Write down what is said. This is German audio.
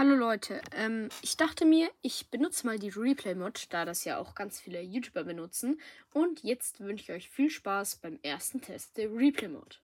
Hallo Leute, ähm, ich dachte mir, ich benutze mal die Replay-Mod, da das ja auch ganz viele YouTuber benutzen. Und jetzt wünsche ich euch viel Spaß beim ersten Test der Replay-Mod.